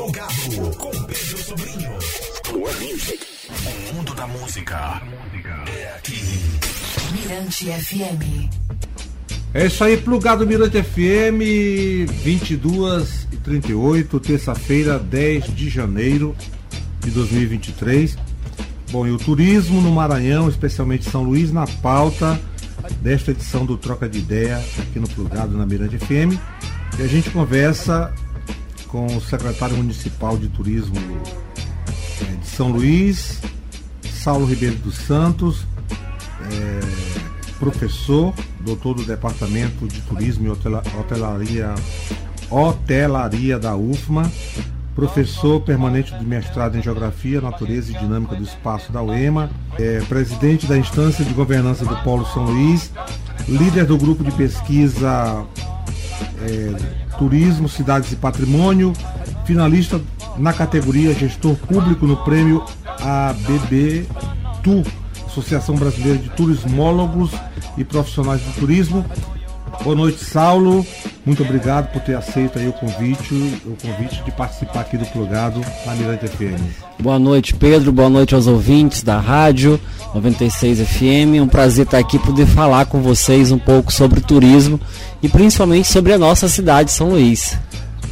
Plugado com Pedro Sobrinho. O mundo da música é aqui. Mirante FM. É isso aí, plugado Mirante FM, 22 e 38, terça-feira, 10 de janeiro de 2023. Bom, e o turismo no Maranhão, especialmente São Luís, na pauta desta edição do Troca de Ideia aqui no Plugado na Mirante FM. E a gente conversa com o secretário municipal de turismo eh, de São Luís, Saulo Ribeiro dos Santos, eh, professor, doutor do Departamento de Turismo e Hotela- Hotelaria, Hotelaria da UFMA, professor permanente de mestrado em Geografia, Natureza e Dinâmica do Espaço da UEMA, é, presidente da instância de governança do Polo São Luís, líder do grupo de pesquisa é, Turismo, Cidades e Patrimônio, finalista na categoria Gestor Público no prêmio ABB TU, Associação Brasileira de Turismólogos e Profissionais do Turismo. Boa noite, Saulo. Muito obrigado por ter aceito aí o convite, o convite de participar aqui do Plugado na Mirante FM. Boa noite, Pedro. Boa noite aos ouvintes da rádio 96 FM. Um prazer estar aqui poder falar com vocês um pouco sobre turismo e principalmente sobre a nossa cidade, São Luís.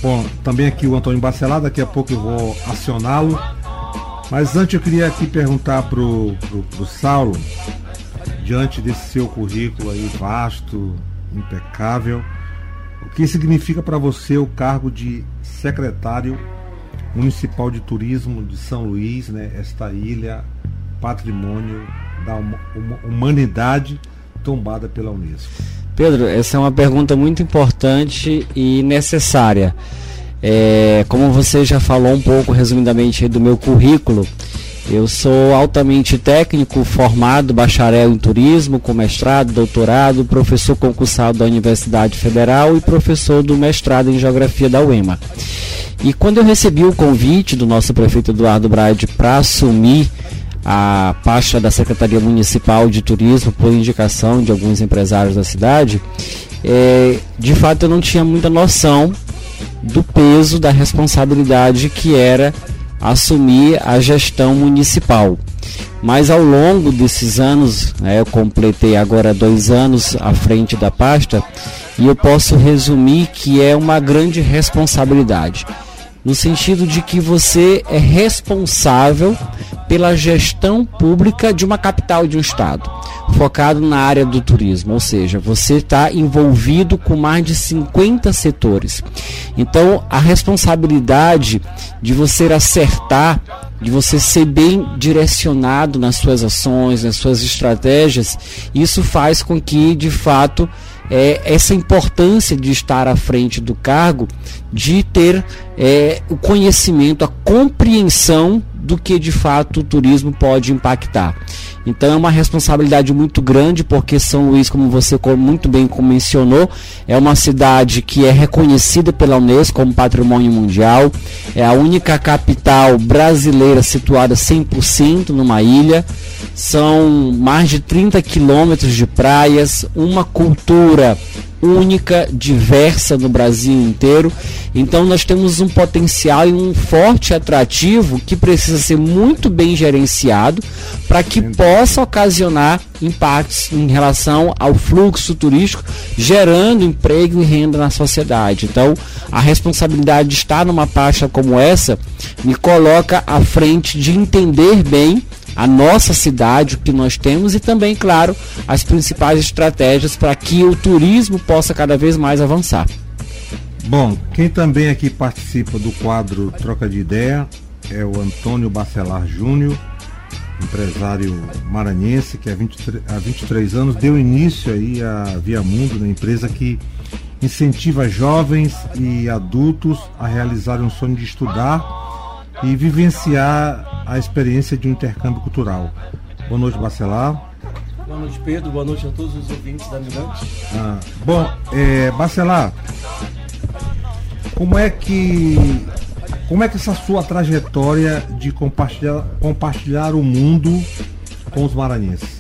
Bom, também aqui o Antônio Bacelar, daqui a pouco eu vou acioná-lo. Mas antes eu queria aqui perguntar pro, pro, pro Saulo, diante desse seu currículo aí vasto, impecável, o que significa para você o cargo de secretário municipal de turismo de São Luís, né? Esta ilha patrimônio da huma- huma- humanidade tombada pela Unesco. Pedro, essa é uma pergunta muito importante e necessária. É, como você já falou um pouco resumidamente do meu currículo, eu sou altamente técnico, formado, bacharel em turismo, com mestrado, doutorado, professor concursado da Universidade Federal e professor do mestrado em geografia da UEMA. E quando eu recebi o convite do nosso prefeito Eduardo Braide para assumir a pasta da Secretaria Municipal de Turismo por indicação de alguns empresários da cidade, é, de fato eu não tinha muita noção do peso da responsabilidade que era assumir a gestão municipal. Mas ao longo desses anos, né, eu completei agora dois anos à frente da pasta, e eu posso resumir que é uma grande responsabilidade no sentido de que você é responsável pela gestão pública de uma capital de um estado, focado na área do turismo, ou seja, você está envolvido com mais de 50 setores. Então, a responsabilidade de você acertar, de você ser bem direcionado nas suas ações, nas suas estratégias, isso faz com que, de fato, é, essa importância de estar à frente do cargo, de ter é, o conhecimento, a compreensão do que de fato o turismo pode impactar. Então é uma responsabilidade muito grande, porque São Luís, como você muito bem mencionou, é uma cidade que é reconhecida pela Unesco como patrimônio mundial, é a única capital brasileira situada 100% numa ilha, são mais de 30 quilômetros de praias, uma cultura única, diversa no Brasil inteiro. Então nós temos um potencial e um forte atrativo que precisa ser muito bem gerenciado para que possa ocasionar impactos em relação ao fluxo turístico, gerando emprego e renda na sociedade. Então, a responsabilidade de estar numa pasta como essa me coloca à frente de entender bem a nossa cidade, o que nós temos e também, claro, as principais estratégias para que o turismo possa cada vez mais avançar. Bom, quem também aqui participa do quadro Troca de Ideia é o Antônio Bacelar Júnior, empresário maranhense que há 23, há 23 anos deu início aí à Via Mundo, né, empresa que incentiva jovens e adultos a realizarem um sonho de estudar e vivenciar a experiência de um intercâmbio cultural. Boa noite, Bacelar. Boa noite, Pedro. Boa noite a todos os ouvintes da Mirante. Ah, bom, é, Bacelar, como é que como é que essa sua trajetória de compartilhar, compartilhar o mundo com os maranhenses?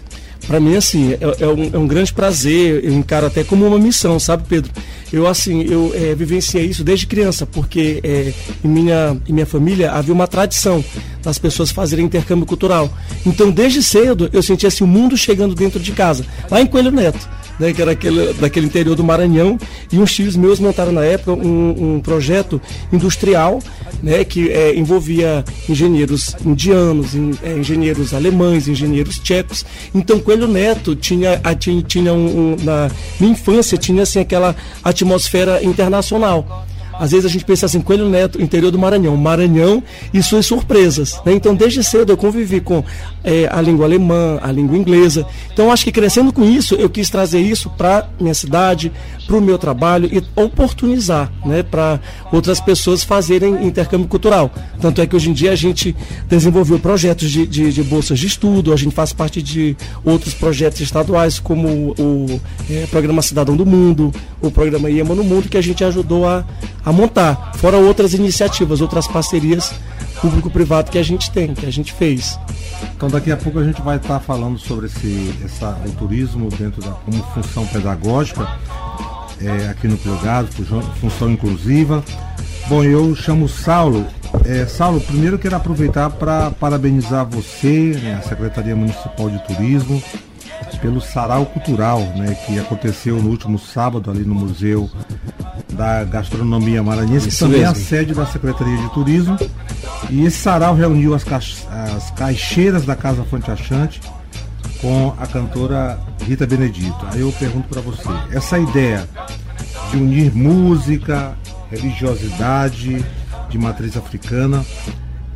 Para mim, assim, é, é um, é um grande prazer. Eu encaro até como uma missão, sabe, Pedro? eu assim, eu é, vivenciei isso desde criança, porque é, em, minha, em minha família havia uma tradição das pessoas fazerem intercâmbio cultural. Então, desde cedo, eu sentia assim, o mundo chegando dentro de casa, lá em Coelho Neto né, que era aquele, daquele interior do Maranhão, e uns tios meus montaram na época um, um projeto industrial né, que é, envolvia engenheiros indianos, é, engenheiros alemães, engenheiros tchecos. Então, Coelho Neto tinha, tinha, tinha um, um, na minha infância, tinha assim, aquela atmosfera internacional. Às vezes a gente pensa assim, Coelho Neto, interior do Maranhão, Maranhão e suas surpresas. Né? Então, desde cedo eu convivi com é, a língua alemã, a língua inglesa. Então, acho que crescendo com isso, eu quis trazer isso para minha cidade, para o meu trabalho e oportunizar né, para outras pessoas fazerem intercâmbio cultural. Tanto é que hoje em dia a gente desenvolveu projetos de, de, de bolsas de estudo, a gente faz parte de outros projetos estaduais, como o, o é, Programa Cidadão do Mundo, o Programa IEMA no Mundo, que a gente ajudou a, a montar, fora outras iniciativas, outras parcerias público-privado que a gente tem, que a gente fez. Então daqui a pouco a gente vai estar falando sobre esse, essa, o turismo dentro da como função pedagógica é, aqui no Plugado, função inclusiva. Bom, eu chamo Saulo. É, Saulo, primeiro quero aproveitar para parabenizar você, né, a Secretaria Municipal de Turismo, pelo Sarau Cultural, né, que aconteceu no último sábado ali no Museu da Gastronomia Maranhense, que também é a sede da Secretaria de Turismo. E esse sarau reuniu as, ca as caixeiras da Casa Fonte Achante com a cantora Rita Benedito. Aí eu pergunto para você, essa ideia de unir música, religiosidade de matriz africana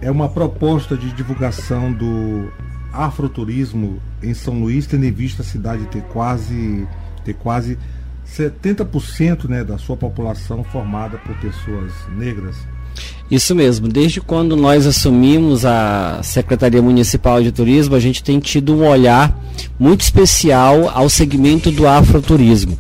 é uma proposta de divulgação do afroturismo em São Luís, tendo em vista a cidade ter quase ter quase 70% né, da sua população formada por pessoas negras. Isso mesmo. Desde quando nós assumimos a Secretaria Municipal de Turismo, a gente tem tido um olhar muito especial ao segmento do afroturismo.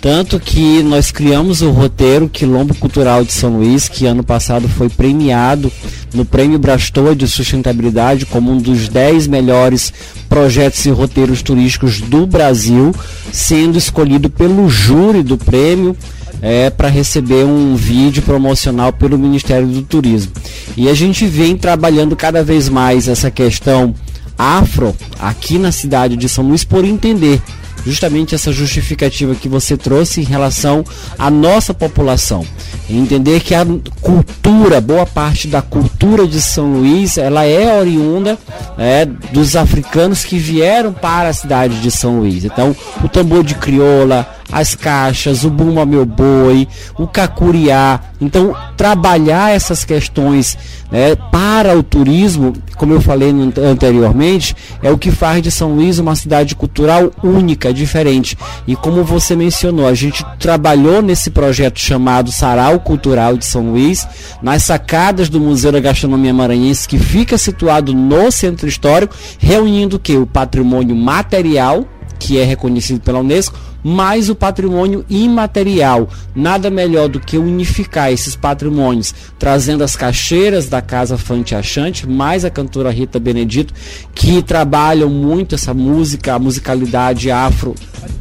Tanto que nós criamos o roteiro Quilombo Cultural de São Luís, que ano passado foi premiado no Prêmio Brastoa de Sustentabilidade como um dos 10 melhores projetos e roteiros turísticos do Brasil, sendo escolhido pelo júri do prêmio é, para receber um vídeo promocional pelo Ministério do Turismo. E a gente vem trabalhando cada vez mais essa questão afro aqui na cidade de São Luís por entender justamente essa justificativa que você trouxe em relação à nossa população. Entender que a cultura, boa parte da cultura de São Luís, ela é oriunda é, dos africanos que vieram para a cidade de São Luís. Então, o tambor de crioula, as caixas, o Bumba Meu Boi, o Cacuriá. Então, trabalhar essas questões né, para o turismo, como eu falei anteriormente, é o que faz de São Luís uma cidade cultural única, diferente. E como você mencionou, a gente trabalhou nesse projeto chamado Sarau Cultural de São Luís, nas sacadas do Museu da Gastronomia Maranhense, que fica situado no centro histórico, reunindo o que? O patrimônio material, que é reconhecido pela Unesco, mais o patrimônio imaterial. Nada melhor do que unificar esses patrimônios, trazendo as caixeiras da Casa Fante Achante, mais a cantora Rita Benedito, que trabalham muito essa música, a musicalidade afro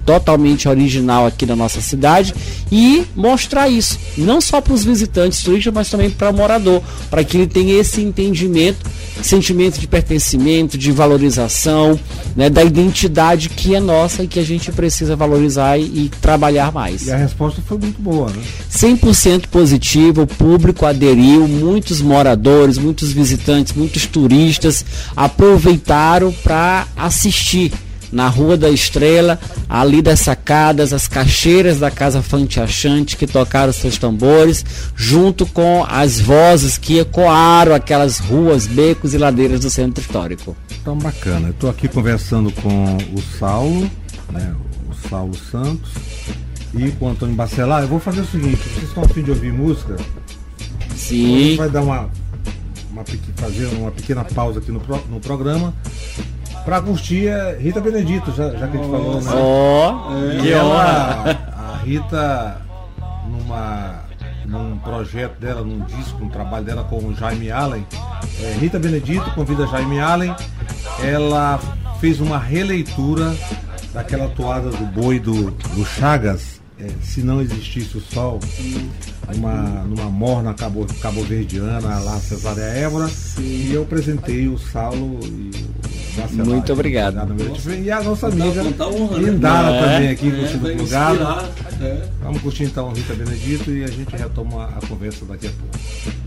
totalmente original aqui na nossa cidade e mostrar isso, não só para os visitantes turistas, mas também para o morador, para que ele tenha esse entendimento, sentimento de pertencimento, de valorização, né, da identidade que é nossa e que a gente precisa valorizar e, e trabalhar mais. E a resposta foi muito boa, né? 100% positiva, o público aderiu, muitos moradores, muitos visitantes, muitos turistas aproveitaram para assistir na Rua da Estrela, ali das sacadas, as caixeiras da Casa Fante Achante que tocaram seus tambores, junto com as vozes que ecoaram aquelas ruas, becos e ladeiras do centro histórico. Então bacana. Eu estou aqui conversando com o Saulo, né, Saulo Santos e com o Antônio Bacelar. Eu vou fazer o seguinte, vocês estão a fim de ouvir música? Sim. A gente vai dar uma, uma fazer uma pequena pausa aqui no, no programa Pra curtir é Rita Benedito, já, já que a gente falou, né? Oh, que ela, a Rita, numa, num projeto dela, num disco, num trabalho dela com o Jaime Allen, é, Rita Benedito convida Jaime Allen, ela fez uma releitura daquela toada do boi do, do Chagas, é, se não existisse o sol, numa, numa morna cabo, cabo-verdiana lá, Cesária Évora, e eu apresentei o Saulo e o Marcelo. Muito obrigado. E a nossa amiga Lindara né? também aqui, é, curtindo o lugar. É. Vamos curtir então Rita Benedito e a gente retoma a conversa daqui a pouco.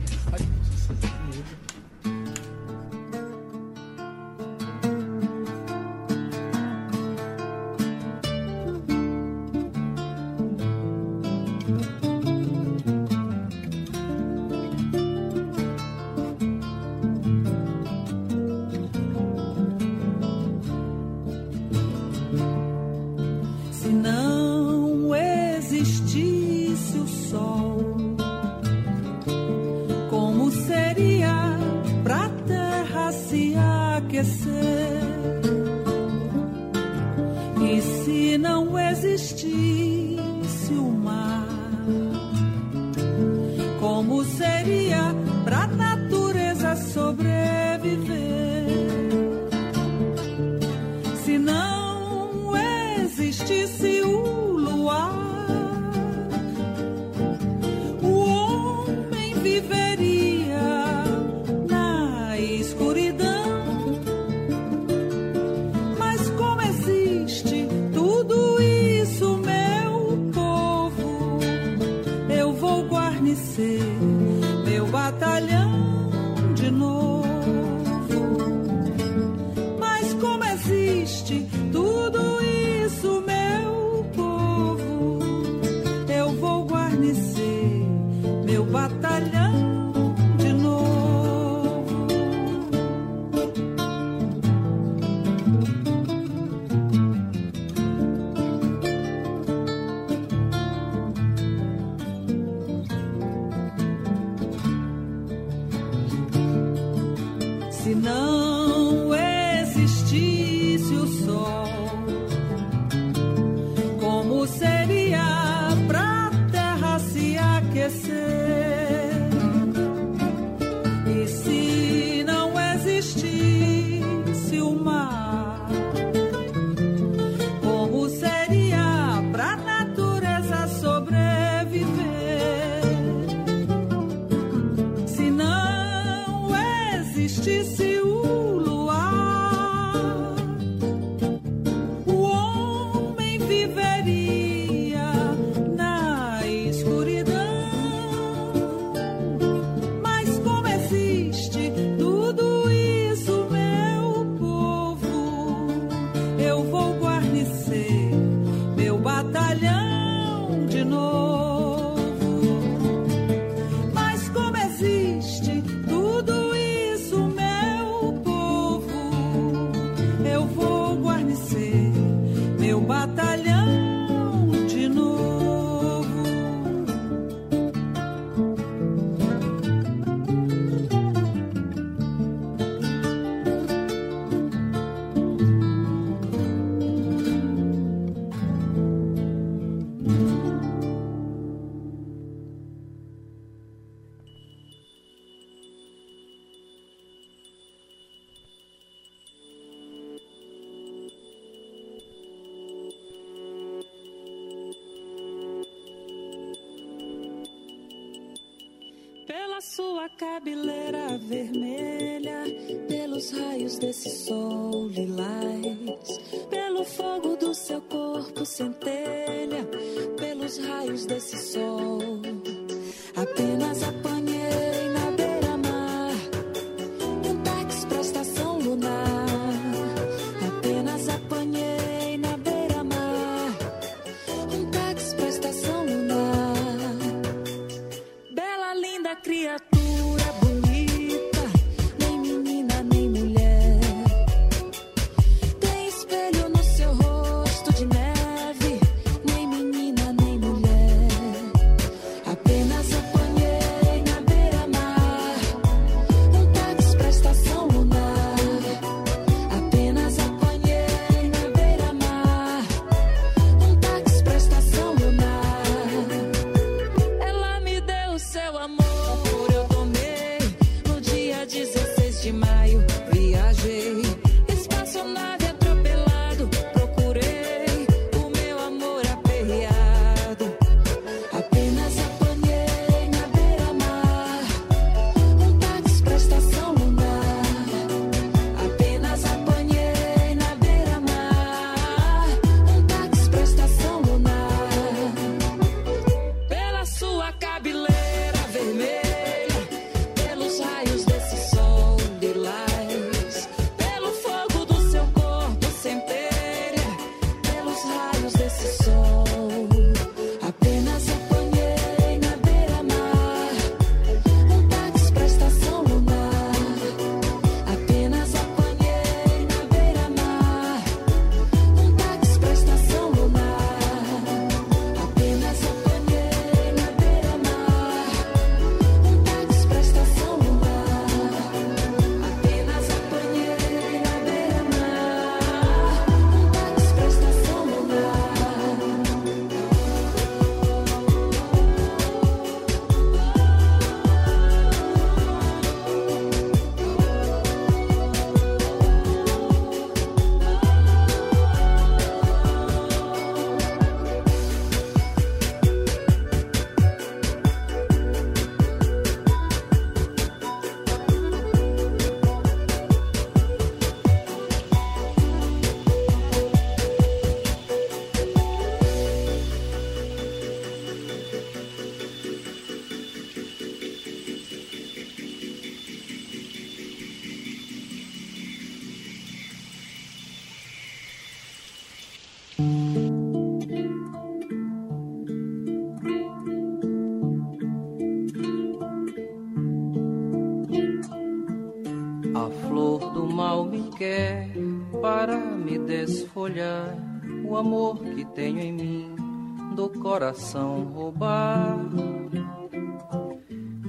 Me desfolhar. O amor que tenho em mim do coração roubar.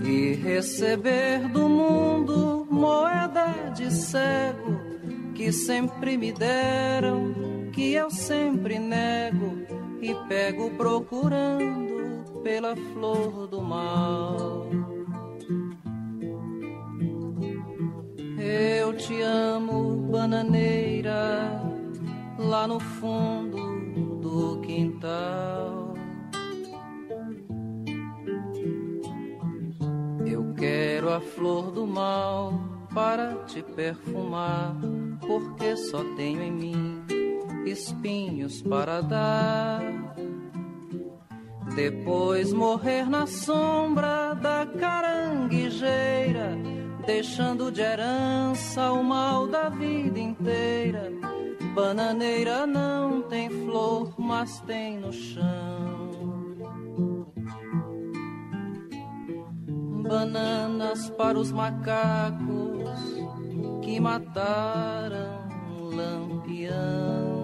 E receber do mundo moeda de cego que sempre me deram, que eu sempre nego e pego procurando pela flor do mal. Eu te amo, bananeira, lá no fundo do quintal. Eu quero a flor do mal para te perfumar, porque só tenho em mim espinhos para dar. Depois morrer na sombra da caranguejeira, deixando de herança o mal da vida inteira. Bananeira não tem flor, mas tem no chão. Bananas para os macacos que mataram Lampião.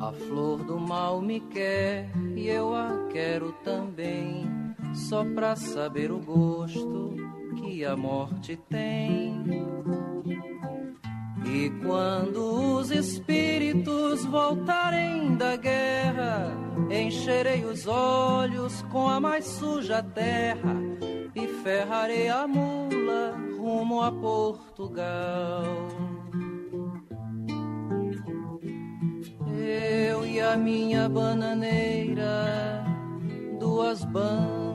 A flor do mal me quer e eu a quero também, só pra saber o gosto que a morte tem. E quando os espíritos voltarem da guerra, encherei os olhos com a mais suja terra e ferrarei a mula rumo a Portugal. Eu e a minha bananeira, duas bandeiras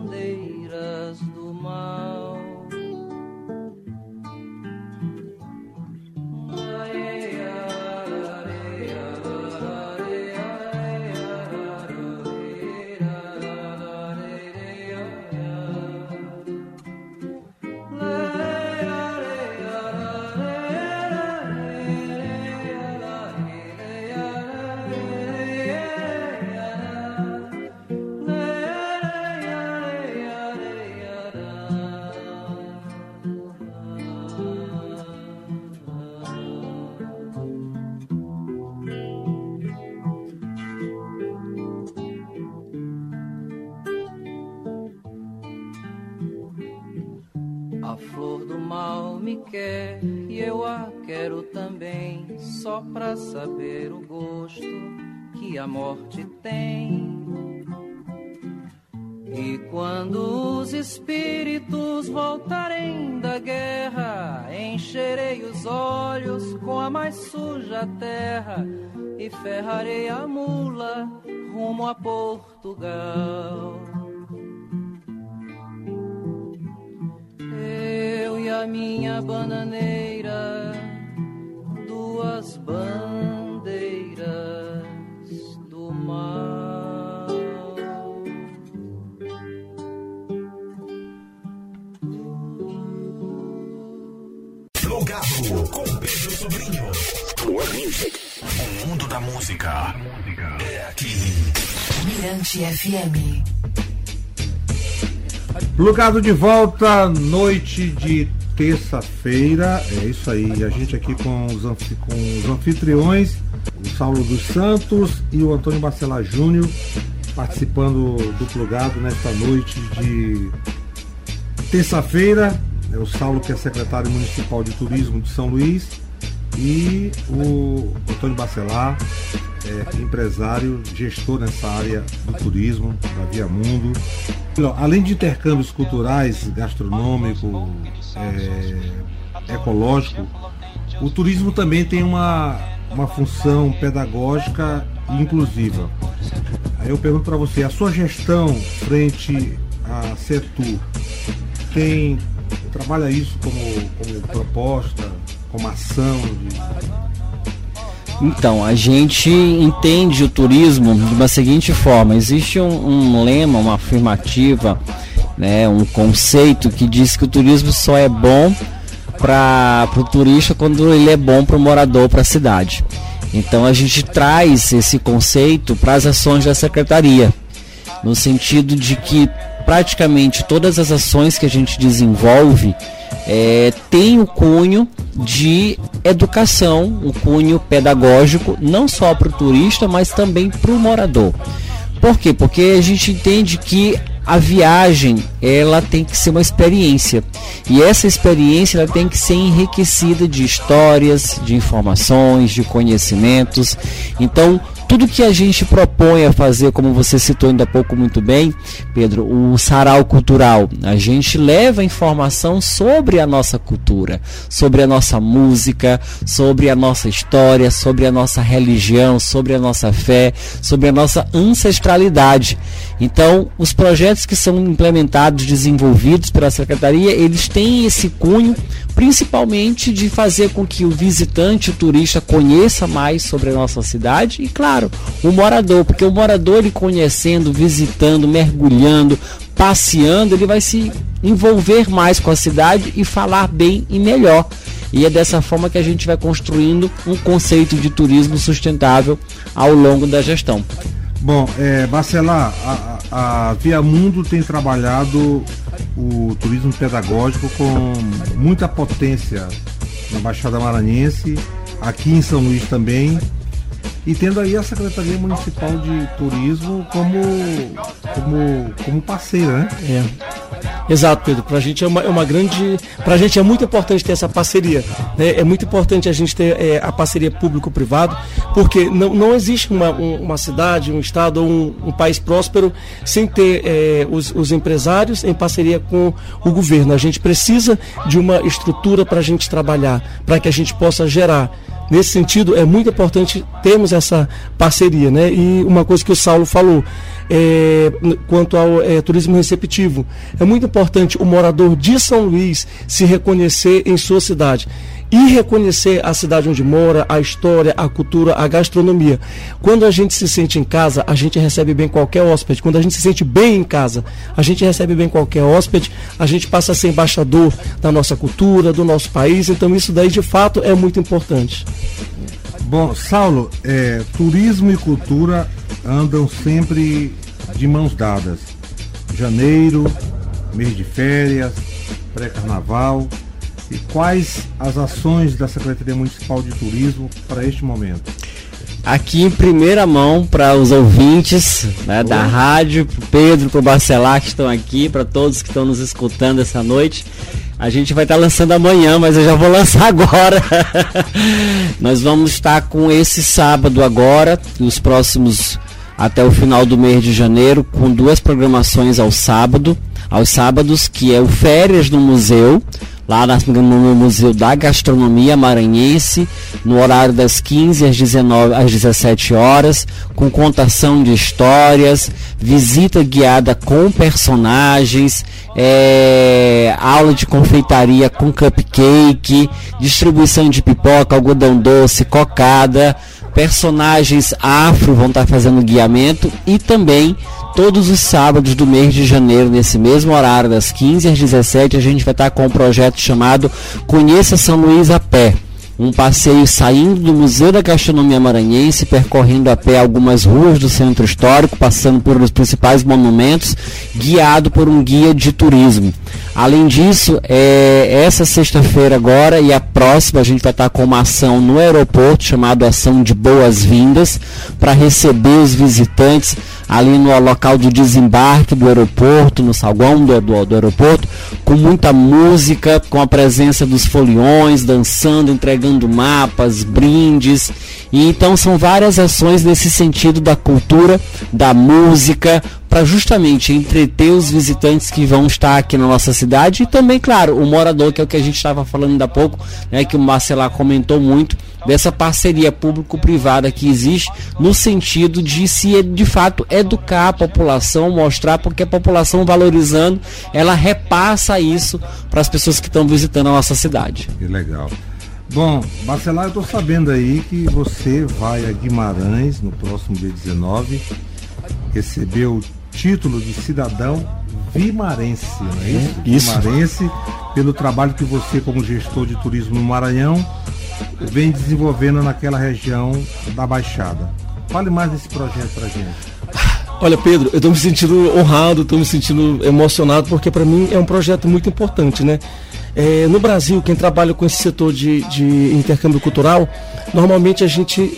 os espíritos voltarem da guerra, encherei os olhos com a mais suja terra e ferrarei a mula rumo a Portugal. Eu e a minha bananeira, duas bandeiras do mal. O mundo da música é aqui. Mirante FM. Plugado de volta, noite de terça-feira. É isso aí, a gente aqui com os, anfi- com os anfitriões, o Saulo dos Santos e o Antônio Bacelar Júnior, participando do Plugado nesta noite de terça-feira. É o Saulo, que é secretário municipal de turismo de São Luís, e o Antônio Bacelar, é, empresário, gestor nessa área do turismo, da Via Mundo. Não, Além de intercâmbios culturais, gastronômico, é, ecológico, o turismo também tem uma, uma função pedagógica e inclusiva. Aí eu pergunto para você, a sua gestão frente à Setur tem trabalha isso como, como proposta, como ação de, Então, a gente entende o turismo de uma seguinte forma: existe um, um lema, uma afirmativa, né, um conceito que diz que o turismo só é bom para o turista quando ele é bom para o morador, para a cidade. Então, a gente traz esse conceito para as ações da secretaria, no sentido de que praticamente todas as ações que a gente desenvolve é, tem o cunho de educação, o cunho pedagógico, não só para o turista, mas também para o morador. Por quê? Porque a gente entende que a viagem ela tem que ser uma experiência e essa experiência ela tem que ser enriquecida de histórias, de informações, de conhecimentos. Então tudo que a gente propõe a fazer, como você citou ainda há pouco muito bem, Pedro, o sarau cultural, a gente leva informação sobre a nossa cultura, sobre a nossa música, sobre a nossa história, sobre a nossa religião, sobre a nossa fé, sobre a nossa ancestralidade. Então, os projetos que são implementados, desenvolvidos pela secretaria, eles têm esse cunho principalmente de fazer com que o visitante, o turista conheça mais sobre a nossa cidade e claro, o morador, porque o morador ele conhecendo, visitando, mergulhando, passeando, ele vai se envolver mais com a cidade e falar bem e melhor. E é dessa forma que a gente vai construindo um conceito de turismo sustentável ao longo da gestão. Bom, é, a, a Via Mundo tem trabalhado o turismo pedagógico com muita potência na Baixada Maranhense, aqui em São Luís também, e tendo aí a Secretaria Municipal de Turismo como, como, como parceira, né? É. Exato, Pedro. Para a gente é uma, é uma grande. Para a gente é muito importante ter essa parceria. Né? É muito importante a gente ter é, a parceria público-privado, porque não, não existe uma, um- uma cidade, um estado ou um, um país próspero sem ter é, os, os empresários em parceria com o governo. A gente precisa de uma estrutura para a gente trabalhar, para que a gente possa gerar. Nesse sentido, é muito importante termos essa parceria, né? E uma coisa que o Saulo falou, é, quanto ao é, turismo receptivo, é muito importante o morador de São Luís se reconhecer em sua cidade e reconhecer a cidade onde mora, a história, a cultura, a gastronomia. Quando a gente se sente em casa, a gente recebe bem qualquer hóspede. Quando a gente se sente bem em casa, a gente recebe bem qualquer hóspede, a gente passa a ser embaixador da nossa cultura, do nosso país. Então isso daí de fato é muito importante. Bom, Saulo, é, turismo e cultura andam sempre de mãos dadas. Janeiro, mês de férias, pré-carnaval. E quais as ações da Secretaria Municipal de Turismo para este momento? Aqui em primeira mão para os ouvintes né, da rádio, pro Pedro, pro Barcelar que estão aqui, para todos que estão nos escutando essa noite. A gente vai estar lançando amanhã, mas eu já vou lançar agora. Nós vamos estar com esse sábado agora, os próximos até o final do mês de janeiro, com duas programações ao sábado, aos sábados, que é o Férias no Museu, lá no Museu da Gastronomia Maranhense, no horário das 15 às 19 às 17 horas, com contação de histórias, visita guiada com personagens, é, aula de confeitaria com cupcake, distribuição de pipoca, algodão doce, cocada, personagens afro vão estar fazendo guiamento e também todos os sábados do mês de janeiro, nesse mesmo horário, das 15 às 17, a gente vai estar com um projeto chamado Conheça São Luís a Pé. Um passeio saindo do Museu da Gastronomia Maranhense, percorrendo a pé algumas ruas do centro histórico, passando por os principais monumentos, guiado por um guia de turismo. Além disso, é, essa sexta-feira agora e a próxima a gente vai estar com uma ação no aeroporto chamada Ação de Boas-Vindas para receber os visitantes ali no local de desembarque do aeroporto, no saguão do, do, do aeroporto, com muita música, com a presença dos foliões, dançando, entregando mapas, brindes. E então são várias ações nesse sentido da cultura, da música, para justamente entreter os visitantes que vão estar aqui na nossa cidade e também, claro, o morador, que é o que a gente estava falando ainda há pouco, né, que o Marcelar comentou muito, dessa parceria público-privada que existe no sentido de se de fato educar a população, mostrar porque a população valorizando, ela repassa isso para as pessoas que estão visitando a nossa cidade. Que legal. Bom, Bacelar, eu estou sabendo aí que você vai a Guimarães no próximo dia 19 receber o título de cidadão vimarense, não é isso? Isso. Vimarense, pelo trabalho que você, como gestor de turismo no Maranhão, vem desenvolvendo naquela região da Baixada. Fale mais desse projeto pra gente. Olha, Pedro, eu estou me sentindo honrado, estou me sentindo emocionado, porque para mim é um projeto muito importante, né? É, no Brasil, quem trabalha com esse setor de, de intercâmbio cultural, normalmente a gente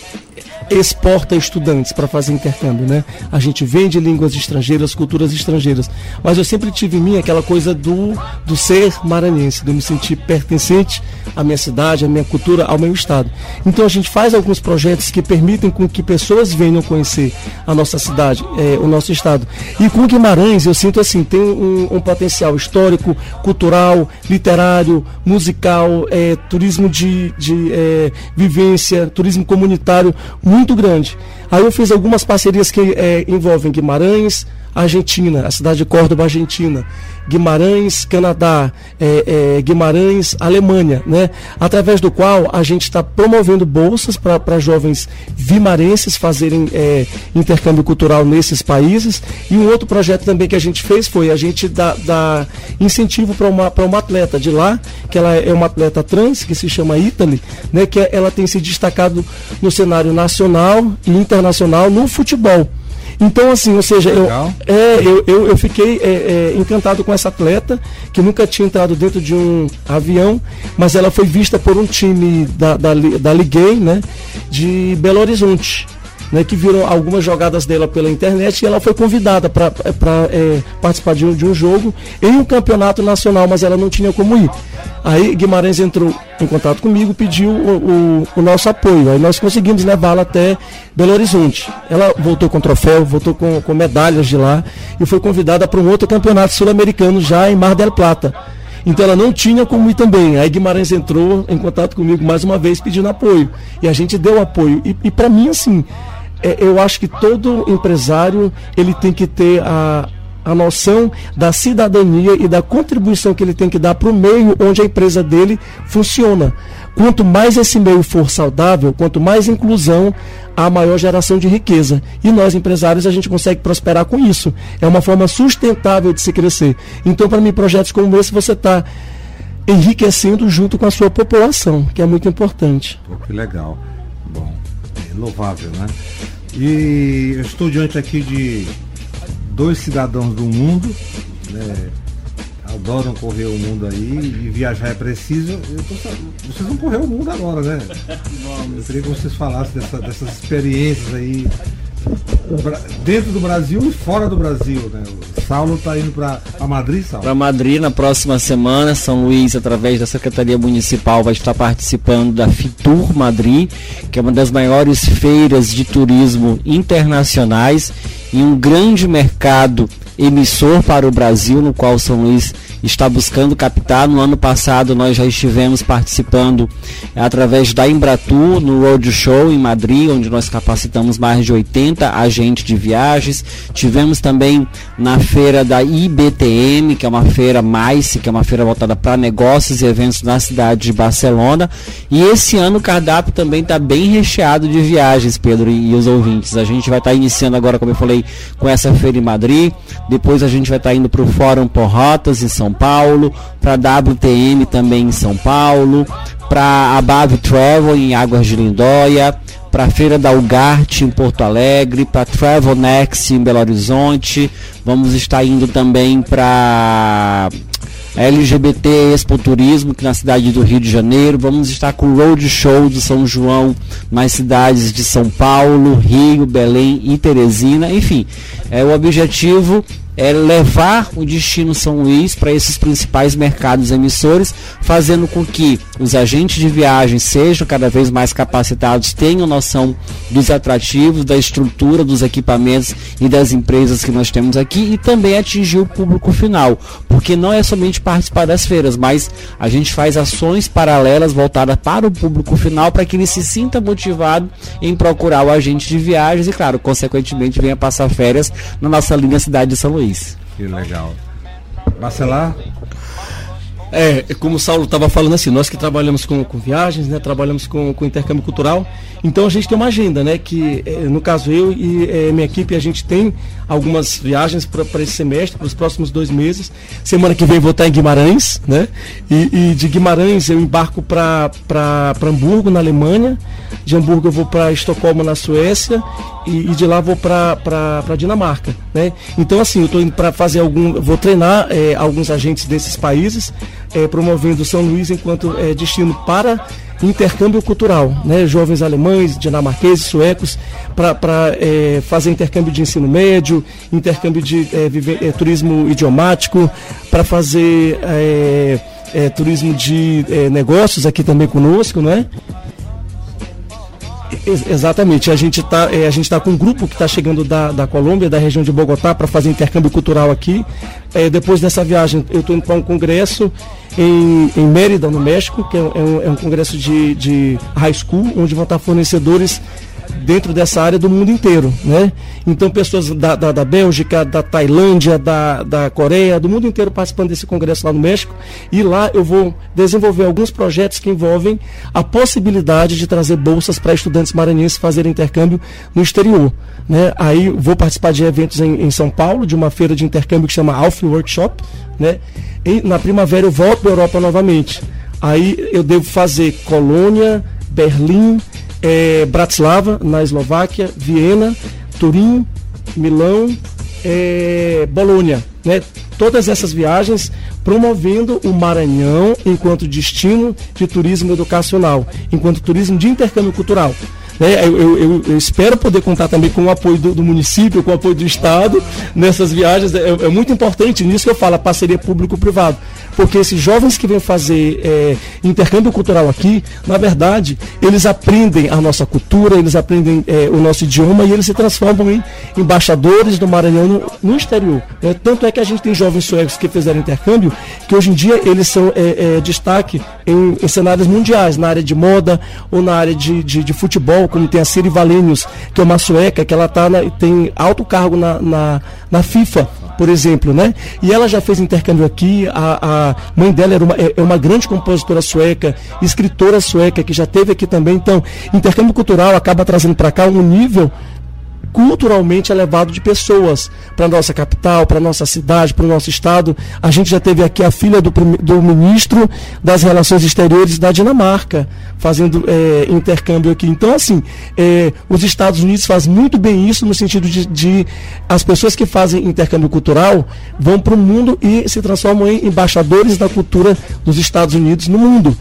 exporta estudantes para fazer intercâmbio, né? A gente vende línguas estrangeiras, culturas estrangeiras. Mas eu sempre tive em mim aquela coisa do, do ser maranhense, de eu me sentir pertencente à minha cidade, à minha cultura, ao meu estado. Então a gente faz alguns projetos que permitem com que pessoas venham conhecer a nossa cidade, eh, o nosso estado. E com Guimarães, eu sinto assim, tem um, um potencial histórico, cultural, literário, musical, eh, turismo de, de eh, vivência, turismo comunitário muito grande. Aí eu fiz algumas parcerias que eh, envolvem Guimarães, Argentina, a cidade de Córdoba, Argentina, Guimarães, Canadá, eh, eh, Guimarães, Alemanha, né? Através do qual a gente está promovendo bolsas para jovens vimarenses fazerem eh, intercâmbio cultural nesses países. E um outro projeto também que a gente fez foi a gente dar, dar incentivo para uma, uma atleta de lá, que ela é uma atleta trans, que se chama Italy, né? Que ela tem se destacado no cenário nacional e internacional no futebol. Então, assim, ou seja, eu, é, eu, eu, eu fiquei é, é, encantado com essa atleta que nunca tinha entrado dentro de um avião, mas ela foi vista por um time da, da, da Liguei, né, de Belo Horizonte. Né, que viram algumas jogadas dela pela internet e ela foi convidada para participar de um, de um jogo em um campeonato nacional, mas ela não tinha como ir. Aí Guimarães entrou em contato comigo, pediu o, o- o nosso apoio. Aí nós conseguimos levá-la até Belo Horizonte. Ela voltou com troféu, voltou com, com medalhas de lá e foi convidada para um outro campeonato sul-americano já em Mar del Plata. Então ela não tinha como ir também. Aí Guimarães entrou em contato comigo mais uma vez pedindo apoio. E a gente deu apoio. E, e para mim, assim, é, eu acho que todo empresário ele tem que ter a, a noção da cidadania e da contribuição que ele tem que dar para o meio onde a empresa dele funciona. Quanto mais esse meio for saudável, quanto mais inclusão, há maior geração de riqueza. E nós, empresários, a gente consegue prosperar com isso. É uma forma sustentável de se crescer. Então, para mim, projetos como esse, você está enriquecendo junto com a sua população, que é muito importante. Pô, que legal. Bom, é louvável, né? E eu estou diante aqui de dois cidadãos do mundo, né? Adoram correr o mundo aí e viajar é preciso. Tô vocês vão correr o mundo agora, né? Eu queria que vocês falassem dessa- dessas experiências aí dentro do Brasil e fora do Brasil, né? Saulo tá indo para Madrid, Saulo. Para Madrid na próxima semana. São Luís, através da Secretaria Municipal, vai estar participando da Fitur Madrid, que é uma das maiores feiras de turismo internacionais e um grande mercado emissor para o Brasil, no qual São Luís está buscando captar. No ano passado nós já estivemos participando através da Embratur no Roadshow em Madrid, onde nós capacitamos mais de 80 agentes de viagens. Tivemos também na feira da IBTM, que é uma feira MICE, que é uma feira voltada para negócios e eventos na cidade de Barcelona. E esse ano o cardápio também está bem recheado de viagens, Pedro e, e os ouvintes. A gente vai estar iniciando agora, como eu falei, com essa feira em Madrid. Depois a gente vai estar indo para o Fórum Porrotas em São Paulo, para a WTM também em São Paulo, para a Bav Travel em Águas de Lindóia, para a Feira da Ugarte em Porto Alegre, para Travel Next em Belo Horizonte. Vamos estar indo também para LGBT Expo Turismo, que na cidade do Rio de Janeiro. Vamos estar com o Road Show do São João nas cidades de São Paulo, Rio, Belém e Teresina. Enfim, é, o objetivo é levar o destino São Luís para esses principais mercados emissores, fazendo com que os agentes de viagem sejam cada vez mais capacitados, tenham noção dos atrativos, da estrutura, dos equipamentos e das empresas que nós temos aqui e também atingir o público final, porque não é somente participar das feiras, mas a gente faz ações paralelas voltadas para o público final para que ele se sinta motivado em procurar o agente de viagens e, claro, consequentemente venha passar férias na nossa linda cidade de São Luís. Que legal. Bacelar? É, como o Saulo estava falando assim, nós que trabalhamos com, com viagens, né, trabalhamos com, com intercâmbio cultural, então a gente tem uma agenda, né, que eh, no caso eu e eh, minha equipe, a gente tem algumas viagens para esse semestre, para os próximos dois meses. Semana que vem vou estar em Guimarães, né, e, e de Guimarães eu embarco para Hamburgo, na Alemanha, de Hamburgo eu vou para Estocolmo, na Suécia, e, e de lá vou para Dinamarca, né? Então assim, eu estou indo para fazer algum, vou treinar é, alguns agentes desses países, é, promovendo São Luís enquanto é, destino para intercâmbio cultural, né? Jovens alemães, dinamarqueses, suecos, para é, fazer intercâmbio de ensino médio, intercâmbio de é, vive- é, turismo idiomático, para fazer é, é, turismo de é, negócios aqui também conosco, é? Ex- Exatamente, a gente está a gente tá com um grupo que está chegando da, da Colômbia, da região de Bogotá, para fazer intercâmbio cultural aqui. É, depois dessa viagem, eu estou indo para um congresso em, em Mérida, no México, que é, um- é um, é um congresso de, de high school, onde vão estar fornecedores dentro dessa área do mundo inteiro, né? Então pessoas da, da, da Bélgica, da Tailândia, da, da Coreia, do mundo inteiro participando desse congresso lá no México e lá eu vou desenvolver alguns projetos que envolvem a possibilidade de trazer bolsas para estudantes maranhenses fazerem intercâmbio no exterior, né? Aí vou participar de eventos em, em São Paulo, de uma feira de intercâmbio que chama Alf Workshop, né? E na primavera eu volto para a Europa novamente. Aí eu devo fazer Colônia, Berlim, eh, Bratislava, na Eslováquia, Viena, Turim, Milão, eh, Bolônia. Né? Todas essas viagens promovendo o Maranhão enquanto destino de turismo educacional, enquanto turismo de intercâmbio cultural. Né? Eu, eu- eu- espero poder contar também com o apoio do, do município, com o apoio do Estado nessas viagens. É, é muito importante nisso que eu falo, a parceria público-privado. Porque esses jovens que vêm fazer é, intercâmbio cultural aqui, na verdade, eles aprendem a nossa cultura, eles aprendem é, o nosso idioma e eles se transformam em embaixadores do Maranhão no, no exterior. né? Tanto é que a gente tem jovens suecos que fizeram intercâmbio, que hoje em dia eles são é, é, destaque em, em cenários mundiais, na área de moda ou na área de, de, de futebol, como tem a Siri Valenius, que é uma sueca, que ela tá na- tem alto cargo na, na, na FIFA por exemplo, né? E ela já fez intercâmbio aqui, a, a mãe dela era uma, é, é uma grande compositora sueca, escritora sueca, que já teve aqui também. Então, intercâmbio cultural acaba trazendo para cá um nível culturalmente elevado de pessoas para nossa capital, para nossa cidade, para o nosso estado. A gente já teve aqui a filha do, do ministro das Relações Exteriores da Dinamarca fazendo eh, intercâmbio aqui. Então, assim, eh, os Estados Unidos fazem muito bem isso no sentido de, de as pessoas que fazem intercâmbio cultural vão para o mundo e se transformam em embaixadores da cultura dos Estados Unidos no mundo.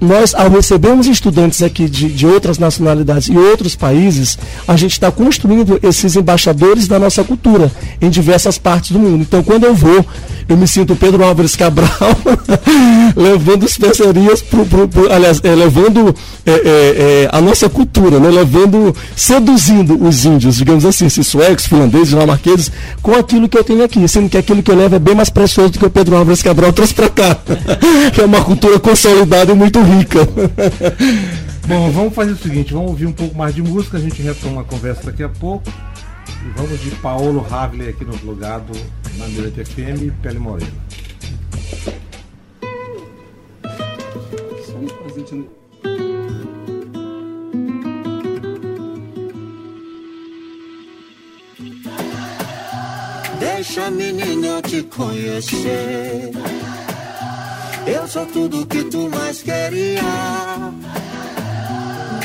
Nós, ao recebermos estudantes aqui de, de outras nacionalidades e outros países, a gente está construindo esses embaixadores da nossa cultura em diversas partes do mundo. Então, quando eu vou, eu me sinto Pedro Álvares Cabral levando especiarias, pro, pro, pro- aliás, é, levando é, é, é, a nossa cultura, né? levando, seduzindo os índios, digamos assim, esses suecos, finlandeses, dinamarqueses, com aquilo que eu tenho aqui, sendo que aquilo que eu levo é bem mais precioso do que o Pedro Álvares Cabral trouxe para cá, que é uma cultura consolidada e muito rica. Bom, vamos fazer o seguinte, vamos ouvir um pouco mais de música, a gente retoma a conversa daqui a pouco. E vamos de Paulo Havley aqui no plugado na Mirante FM Pele Morena. Deixa menina te conhecer. Eu sou tudo que tu mais queria.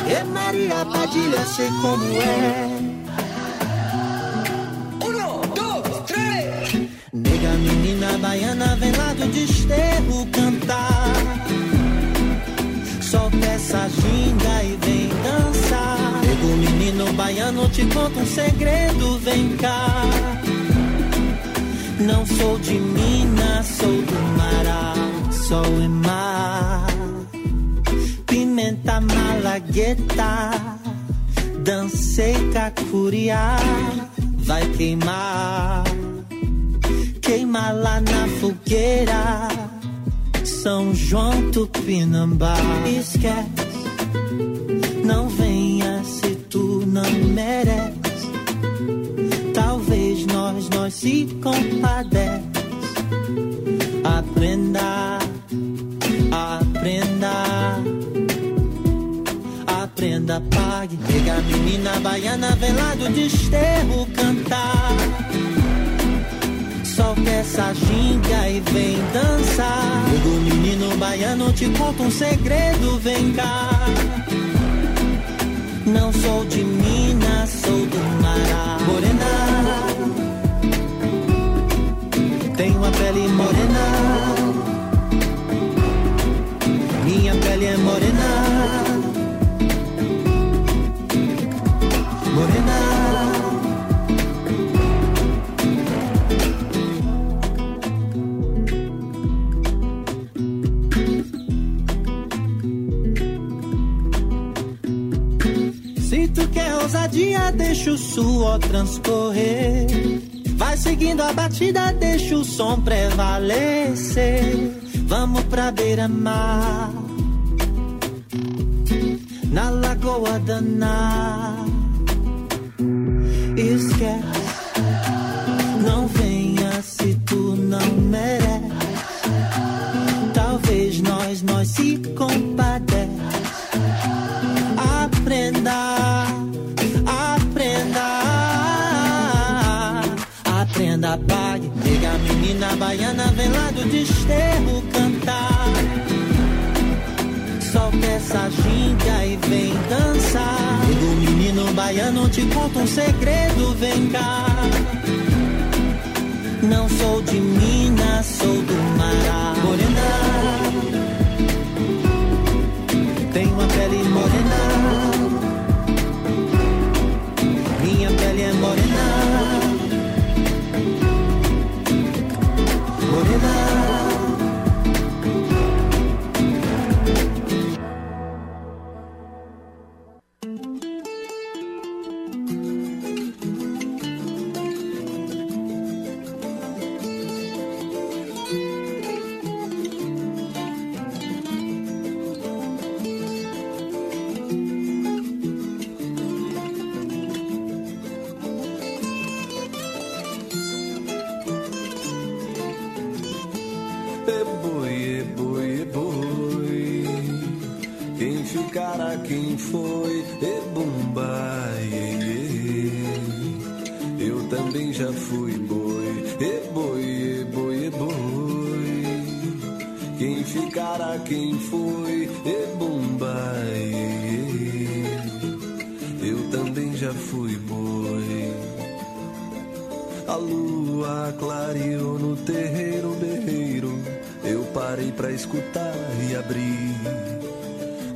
E Maria Padilha, sei como é. Nega, menina baiana, vem lá do desterro cantar. Solta essa ginga e vem dançar. Nego, menino baiano, te conto um segredo, vem cá. Não sou de Minas, sou do Mará, sol e mar. Pimenta malagueta, dancei cacuriá, vai queimar. Queima lá na fogueira, São João Tupinambá. Esquece, não venha se tu não merece. Talvez nós, nós se compadece. Aprenda, aprenda, aprenda, pague. Pega a menina baiana, vem lá do desterro cantar. Solta essa ginga e vem dançar. O menino baiano te conta um segredo, vem cá. Não sou de Minas, sou do Mará. Morena, tenho a pele morena. Minha pele é. Morena. Ousadia, deixa o suor transcorrer. Vai seguindo a batida, deixa o som prevalecer. Vamos pra beira-mar, na lagoa da te conta um segredo, vem cá. Não sou de Minas, sou do Mará. Morena,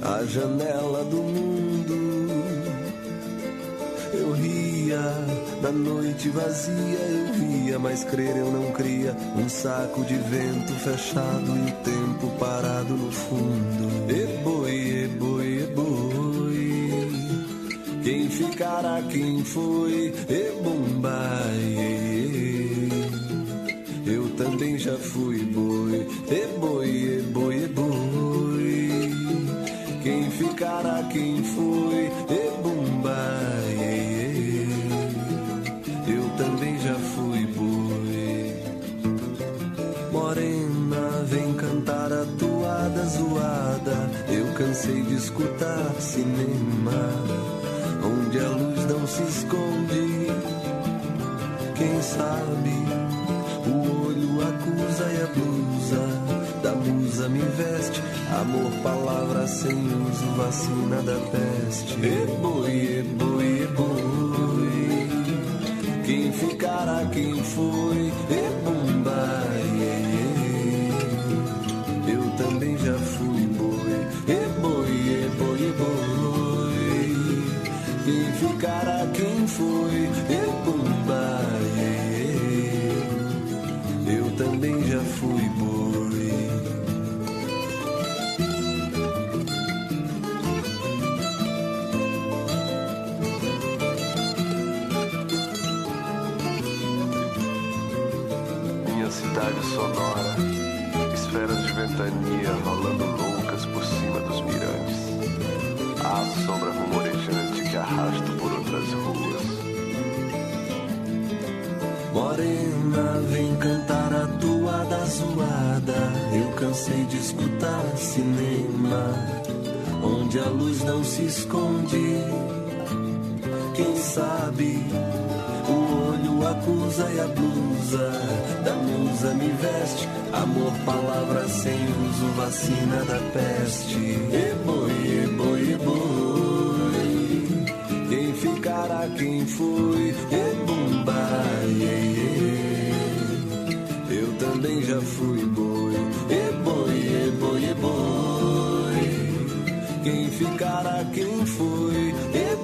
a janela do mundo. Eu ria da noite vazia, eu via, mas crer eu não cria. Um saco de vento fechado e o tempo parado no fundo. E boi, e boi, e boi. Quem ficará, quem foi, e bombai. Eu também já fui boi, e boi, e quem foi, e bombai. Eu também já fui boi. Morena, vem cantar a toada zoada. Eu cansei de escutar cinema, onde a luz não se esconde. Quem sabe musa me veste. Amor, palavra sem uso, vacina da peste. E boi, e boi, e boi. Quem ficará, quem foi, e Morena, vem cantar a toada zoada. Eu cansei de escutar cinema, onde a luz não se esconde. Quem sabe o olho acusa e a blusa da musa me veste. Amor, palavra sem uso, vacina da peste. E boi, e quem foi? Ebumba, iê, iê. Eu também já fui boi. Eboi, eboi, eboi. Quem ficará quem foi? Iê,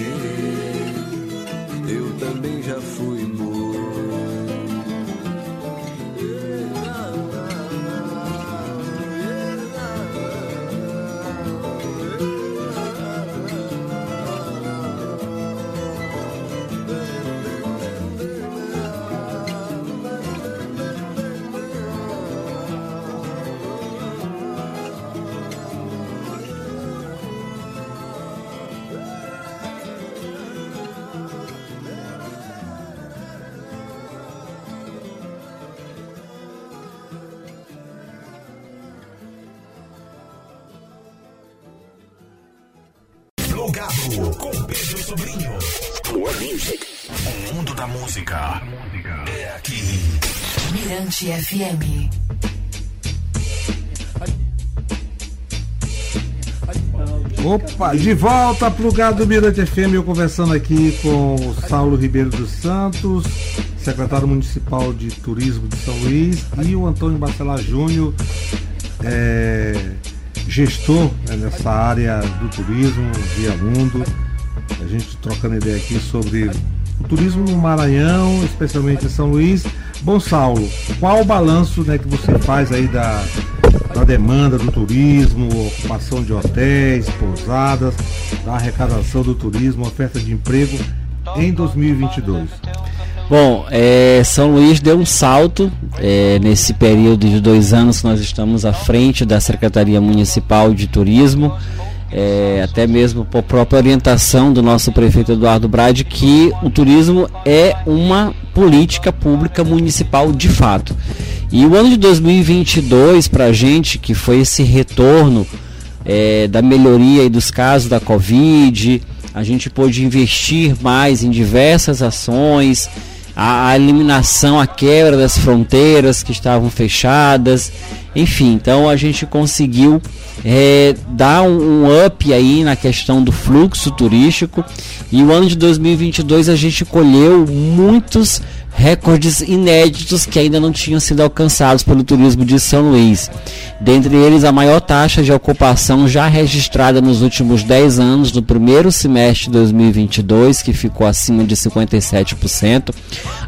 iê. Eu também já fui Mirante FM. Opa, de volta plugado Mirante FM, eu conversando aqui com Saulo Ribeiro dos Santos, secretário municipal de turismo de São Luís, e o Antônio Bacelar Júnior, é, gestor né, nessa área do turismo, via mundo. A gente trocando ideia aqui sobre o turismo no Maranhão, especialmente em São Luís. Bom, Saulo, qual o balanço né, que você faz aí da, da demanda do turismo, ocupação de hotéis, pousadas, da arrecadação do turismo, oferta de emprego em 2022? Bom, é, São Luís deu um salto é, nesse período de dois anos nós estamos à frente da Secretaria Municipal de Turismo, é, até mesmo por própria orientação do nosso prefeito Eduardo Brade, que o turismo é uma política pública municipal de fato. E o ano de 2022 para a gente, que foi esse retorno é, da melhoria dos casos da Covid, a gente pôde investir mais em diversas ações, a, a eliminação, a quebra das fronteiras que estavam fechadas, enfim, então a gente conseguiu é, dar um, um up aí na questão do fluxo turístico. E o ano de 2022 a gente colheu muitos recordes inéditos que ainda não tinham sido alcançados pelo turismo de São Luís. Dentre eles, a maior taxa de ocupação já registrada nos últimos 10 anos, no primeiro semestre de 2022, que ficou acima de 57%.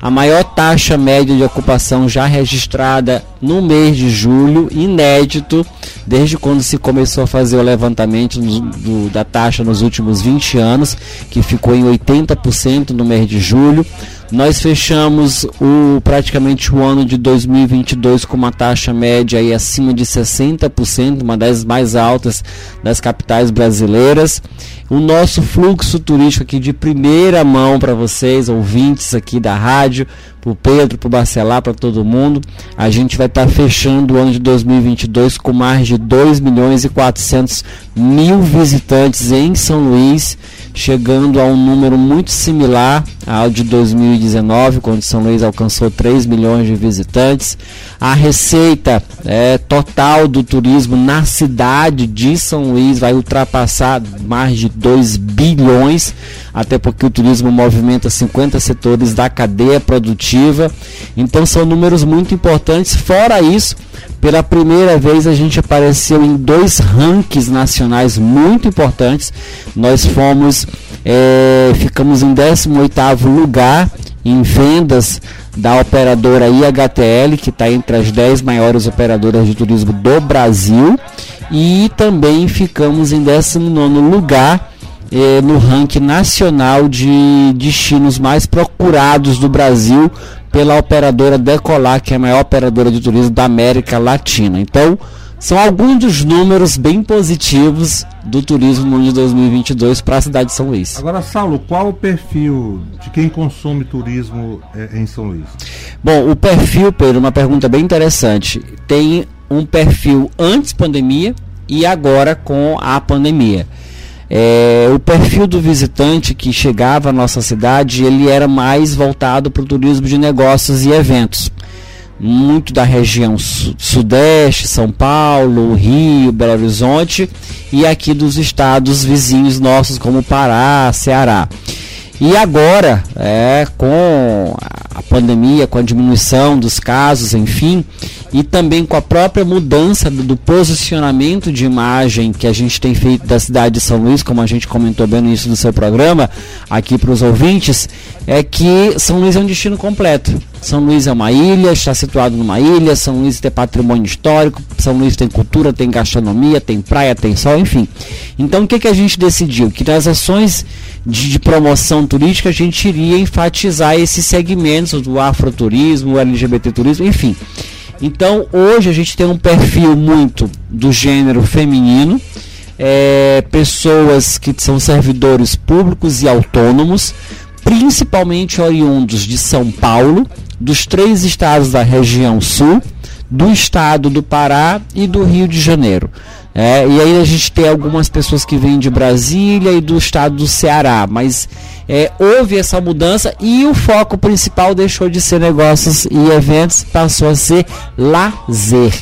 A maior taxa média de ocupação já registrada no mês de julho, inédito, desde quando se começou a fazer o levantamento do, do, da taxa nos últimos 20 anos, que ficou em 80% no mês de julho. Nós fechamos o praticamente o ano de 2022 com uma taxa média aí acima de 60%, uma das mais altas das capitais brasileiras. O nosso fluxo turístico aqui de primeira mão para vocês, ouvintes aqui da rádio, para o Pedro, para o Bacelar, para todo mundo. A gente vai estar tá fechando o ano de 2022 com mais de 2 milhões e 400 mil visitantes em São Luís chegando a um número muito similar ao de 2019, quando São Luís alcançou 3 milhões de visitantes. A receita é, total do turismo na cidade de São Luís vai ultrapassar mais de 2 bilhões, até porque o turismo movimenta 50 setores da cadeia produtiva. Então são números muito importantes. Fora isso, pela primeira vez a gente apareceu em dois rankings nacionais muito importantes. Nós fomos, é, ficamos em 18º lugar em vendas da operadora IHTL, que está entre as 10 maiores operadoras de turismo do Brasil. E também ficamos em 19 lugar eh, no ranking nacional de destinos mais procurados do Brasil pela operadora Decolar, que é a maior operadora de turismo da América Latina. Então, são alguns dos números bem positivos do turismo no ano de 2022 para a cidade de São Luís. Agora, Saulo, qual o perfil de quem consome turismo é, em São Luís? Bom, o perfil, Pedro, uma pergunta bem interessante. Tem um perfil antes pandemia e agora com a pandemia. É, o perfil do visitante que chegava à nossa cidade ele era mais voltado para o turismo de negócios e eventos. Muito da região su sudeste, São Paulo, Rio, Belo Horizonte e aqui dos estados vizinhos nossos como Pará, Ceará. E agora, é, com a pandemia, com a diminuição dos casos, enfim, e também com a própria mudança do, do, posicionamento de imagem que a gente tem feito da cidade de São Luís, como a gente comentou bem no início do seu programa, aqui para os ouvintes, é que São Luís é um destino completo. São Luís é uma ilha, está situado numa ilha, São Luís tem patrimônio histórico, São Luís tem cultura, tem gastronomia, tem praia, tem sol, enfim. Então o que, que a gente decidiu? Que nas ações de, de promoção turística a gente iria enfatizar esses segmentos do afroturismo, LGBT turismo, enfim. Então hoje a gente tem um perfil muito do gênero feminino, é, pessoas que são servidores públicos e autônomos, principalmente oriundos de São Paulo, dos três estados da região sul, do estado do Pará e do Rio de Janeiro. É, e aí a gente tem algumas pessoas que vêm de Brasília e do estado do Ceará, mas é, houve essa mudança e o foco principal deixou de ser negócios e eventos, passou a ser lazer.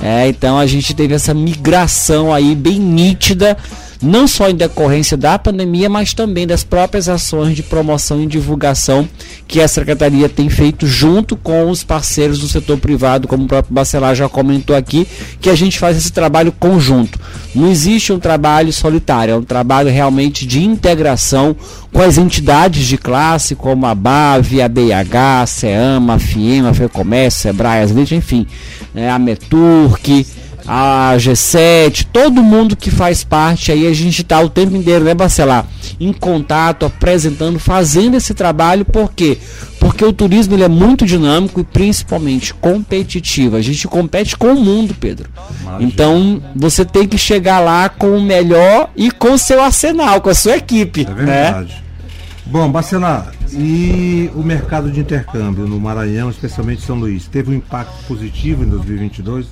É, então a gente teve essa migração aí bem nítida não só em decorrência da pandemia, mas também das próprias ações de promoção e divulgação que a Secretaria tem feito junto com os parceiros do setor privado, como o próprio Bacelar já comentou aqui, que a gente faz esse trabalho conjunto. Não existe um trabalho solitário, é um trabalho realmente de integração com as entidades de classe, como a BAV, a BIH, a CEAMA, a FIEMA, a FEComércio, Sebrae, as enfim, né, a METURC, a G7, todo mundo que faz parte aí, a gente está o tempo inteiro, né, Bacelar? Em contato, apresentando, fazendo esse trabalho, por quê? Porque o turismo ele é muito dinâmico e principalmente competitivo. A gente compete com o mundo, Pedro. Imagina. Então você tem que chegar lá com o melhor e com o seu arsenal, com a sua equipe. É verdade. Né? Bom, Bacelar, e o mercado de intercâmbio no Maranhão, especialmente São Luís, teve um impacto positivo em 2022?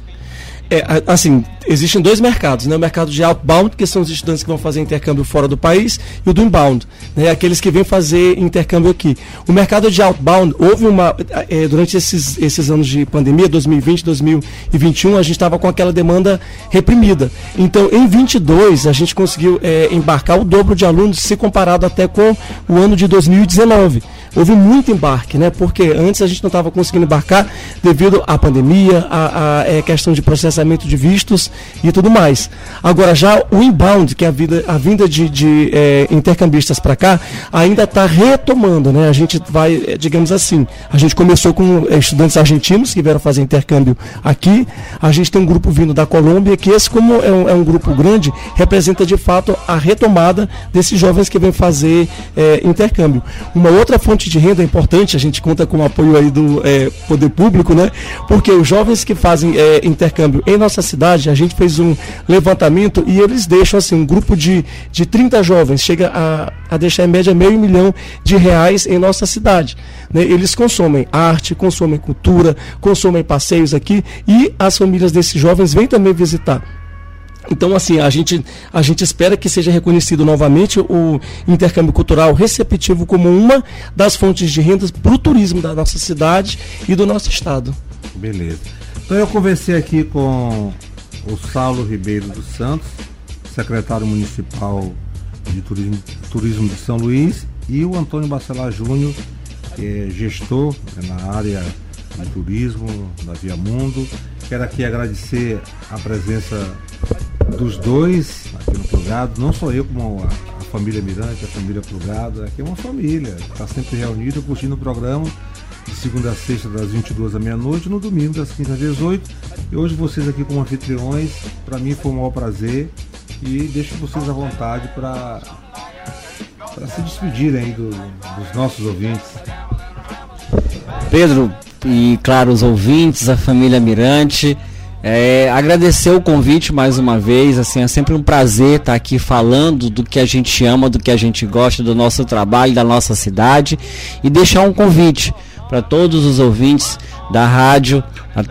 É, assim, existem dois mercados, né? O mercado de outbound, que são os estudantes que vão fazer intercâmbio fora do país, e o do inbound, né? Aqueles que vêm fazer intercâmbio aqui. O mercado de outbound, houve uma. É, durante esses, esses anos de pandemia, 2020, 2021, a gente estava com aquela demanda reprimida. Então, em 22, a gente conseguiu é, embarcar o dobro de alunos, se comparado até com o ano de 2019 houve muito embarque, né? Porque antes a gente não estava conseguindo embarcar devido à pandemia, à, à é, questão de processamento de vistos e tudo mais. Agora já o inbound, que é a, vida, a vinda de, de é, intercambistas para cá, ainda está retomando, né? A gente vai, é, digamos assim, a gente começou com é, estudantes argentinos que vieram fazer intercâmbio aqui. A gente tem um grupo vindo da Colômbia, que esse, como é um, é um grupo grande, representa de fato a retomada desses jovens que vêm fazer é, intercâmbio. Uma outra fonte fonte de renda importante, a gente conta com o apoio aí do é, poder público, né? Porque os jovens que fazem é, intercâmbio em nossa cidade, a gente fez um levantamento e eles deixam assim, um grupo de, de 30 jovens, chega a, a deixar em média meio milhão de reais em nossa cidade. Né? Eles consomem arte, consomem cultura, consomem passeios aqui e as famílias desses jovens vêm também visitar. Então, assim, a gente, a gente espera que seja reconhecido novamente o intercâmbio cultural receptivo como uma das fontes de rendas para o turismo da nossa cidade e do nosso estado. Beleza. Então eu conversei aqui com o Saulo Ribeiro dos Santos, secretário municipal de turismo, turismo de São Luís, e o Antônio Bacelar Júnior, que é gestor né, na área de turismo da Via Mundo. Quero aqui agradecer a presença dos dois aqui no Plugado, não só eu, como a, a família Mirante, a família Plugado, aqui é uma família, está sempre reunida, curtindo o programa de segunda a sexta, das 22 à meia-noite, no domingo, das 15 às 18. E hoje vocês aqui como anfitriões, para mim foi um maior prazer e deixo vocês à vontade para se despedirem aí do, dos nossos ouvintes. Pedro, e claro, os ouvintes, a família Mirante. É, agradecer o convite mais uma vez, assim, é sempre um prazer estar aqui falando do que a gente ama, do que a gente gosta, do nosso trabalho, da nossa cidade e deixar um convite para todos os ouvintes da rádio,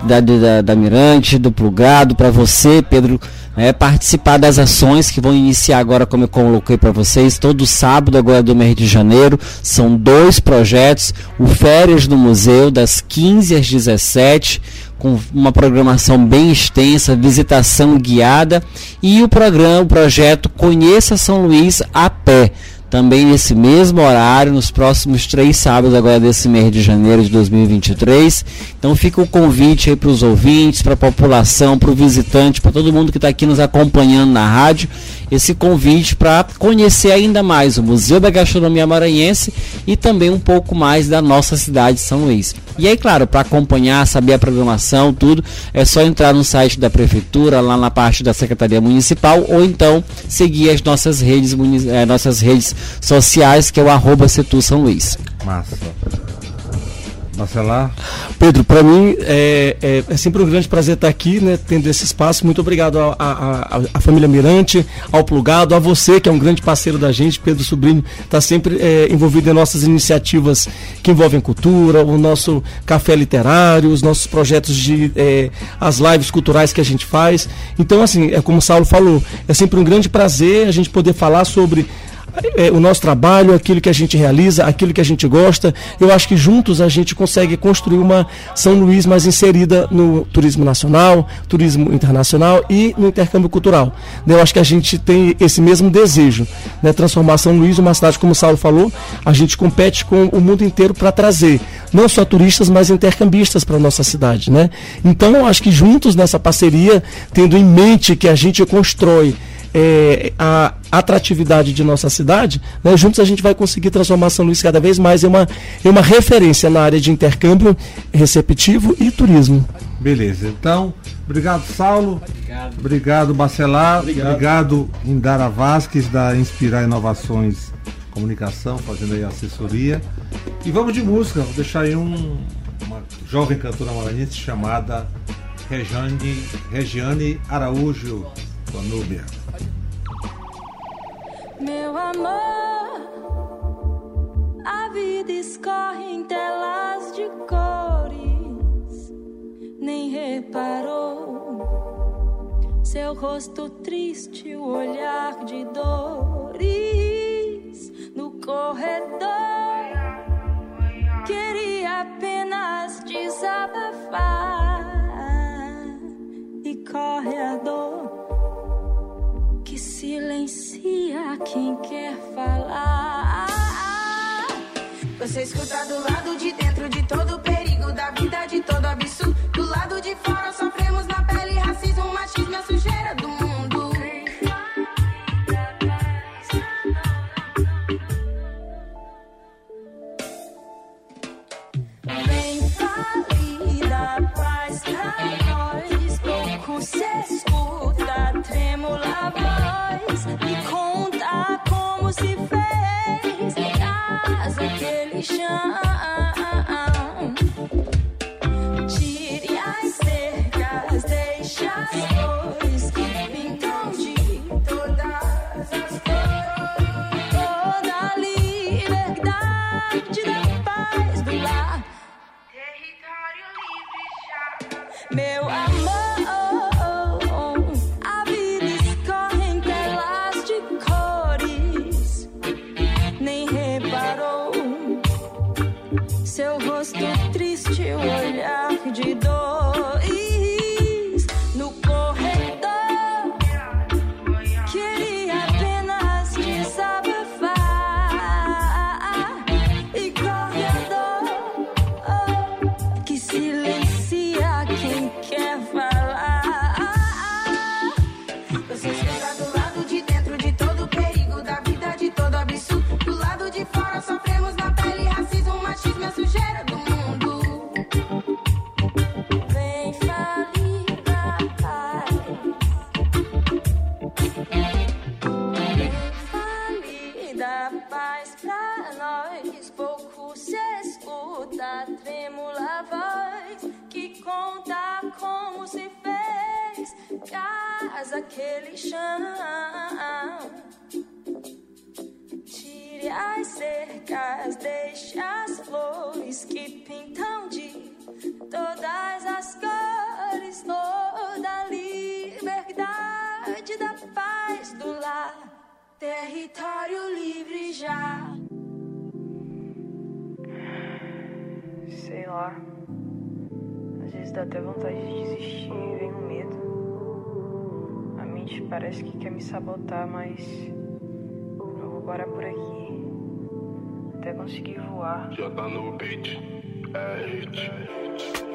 da, da, da Mirante, do Plugado, para você, Pedro, é, participar das ações que vão iniciar agora, como eu coloquei para vocês, todo sábado, agora do mês de janeiro. São dois projetos: o Férias no Museu, das 15 às 17 com uma programação bem extensa, visitação guiada e o programa, o projeto Conheça São Luís a pé também nesse mesmo horário, nos próximos três sábados agora desse mês de janeiro de 2023. Então fica o convite aí para os ouvintes, para a população, para o visitante, para todo mundo que está aqui nos acompanhando na rádio, esse convite para conhecer ainda mais o Museu da Gastronomia Maranhense e também um pouco mais da nossa cidade de São Luís. E aí, claro, para acompanhar, saber a programação, tudo, é só entrar no site da prefeitura, lá na parte da Secretaria Municipal, ou então seguir as nossas redes, eh, nossas redes sociais, que é o arroba Setu São Luís. Massa. Marcelar? Pedro, para mim é, é, é, sempre um grande prazer estar aqui, né, tendo esse espaço. Muito obrigado à família Mirante, ao Plugado, a você, que é um grande parceiro da gente. Pedro Sobrinho está sempre é, envolvido em nossas iniciativas que envolvem cultura, o nosso café literário, os nossos projetos de é, as lives culturais que a gente faz. Então, assim, é como o Saulo falou, é sempre um grande prazer a gente poder falar sobre é, o nosso trabalho, aquilo que a gente realiza, aquilo que a gente gosta. Eu acho que juntos a gente consegue construir uma São Luís mais inserida no turismo nacional, turismo internacional e no intercâmbio cultural. Eu acho que a gente tem esse mesmo desejo, né? transformar São Luís uma cidade, como o Saulo falou, a gente compete com o mundo inteiro para trazer não só turistas, mas intercambistas para a nossa cidade. Né? Então, eu acho que juntos nessa parceria, tendo em mente que a gente constrói é, a atratividade de nossa cidade, né, juntos a gente vai conseguir transformar São Luís cada vez mais em uma, em uma referência na área de intercâmbio receptivo e turismo. Beleza, então, obrigado Saulo, obrigado, obrigado Bacelar, obrigado. obrigado Indara Vasques da Inspirar Inovações Comunicação, fazendo aí assessoria. E vamos de música, vou deixar aí um, uma jovem cantora maranhense chamada Regiane, Regiane Araújo, da Núbia. Meu amor, a vida escorre em telas de cores, nem reparou seu rosto triste, o olhar de dores no corredor. Queria apenas desabafar e corre a dor silencia quem quer falar. Você escuta do lado de dentro de todo o perigo da vida, de todo absurdo. Do lado de fora sofremos cercas, deixe as flores que pintam todas as cores, toda a liberdade da paz do lar, território livre já. Sei lá. Às vezes dá até vontade de desistir vem o medo. A mente parece que quer me sabotar, mas eu vou parar por aqui. Até conseguir voar. Já tá no beat. É hit. É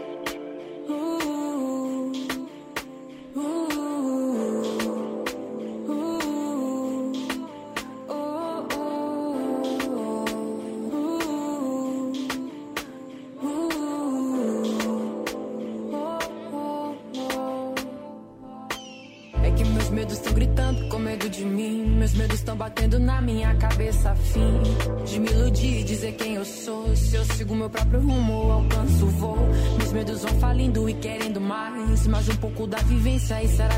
pouco da vivência e será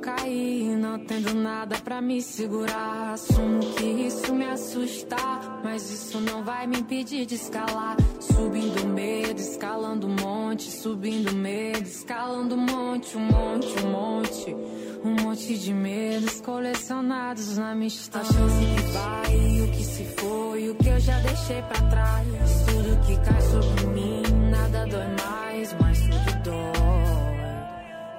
cair, não tendo nada pra me segurar. Assumo que isso me assusta, mas isso não vai me impedir de escalar. Subindo medo, escalando um monte, subindo medo, escalando um monte, um monte, um monte. Um monte de medos colecionados na minha história. A chance que vai, o que se foi, o que eu já deixei pra trás. Tudo que cai sobre mim, nada dói mais, mas.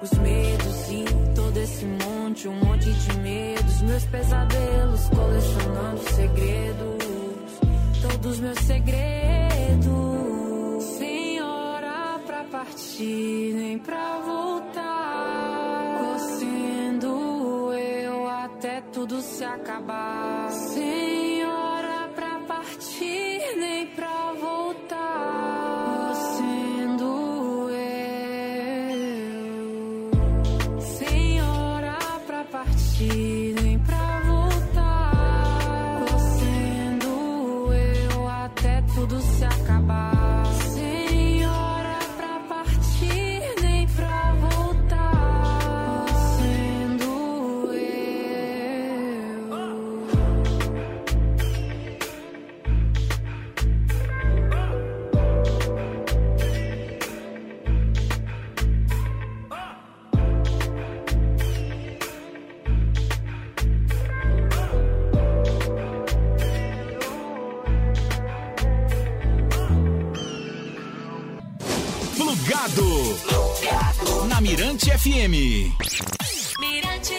Os medos e todo esse monte, um monte de medos. Meus pesadelos, colecionando segredos. Todos meus segredos. Sem hora pra partir, nem pra voltar. Sendo eu até tudo se acabar. Sem hora pra partir, partir, Mirante FM. Mirante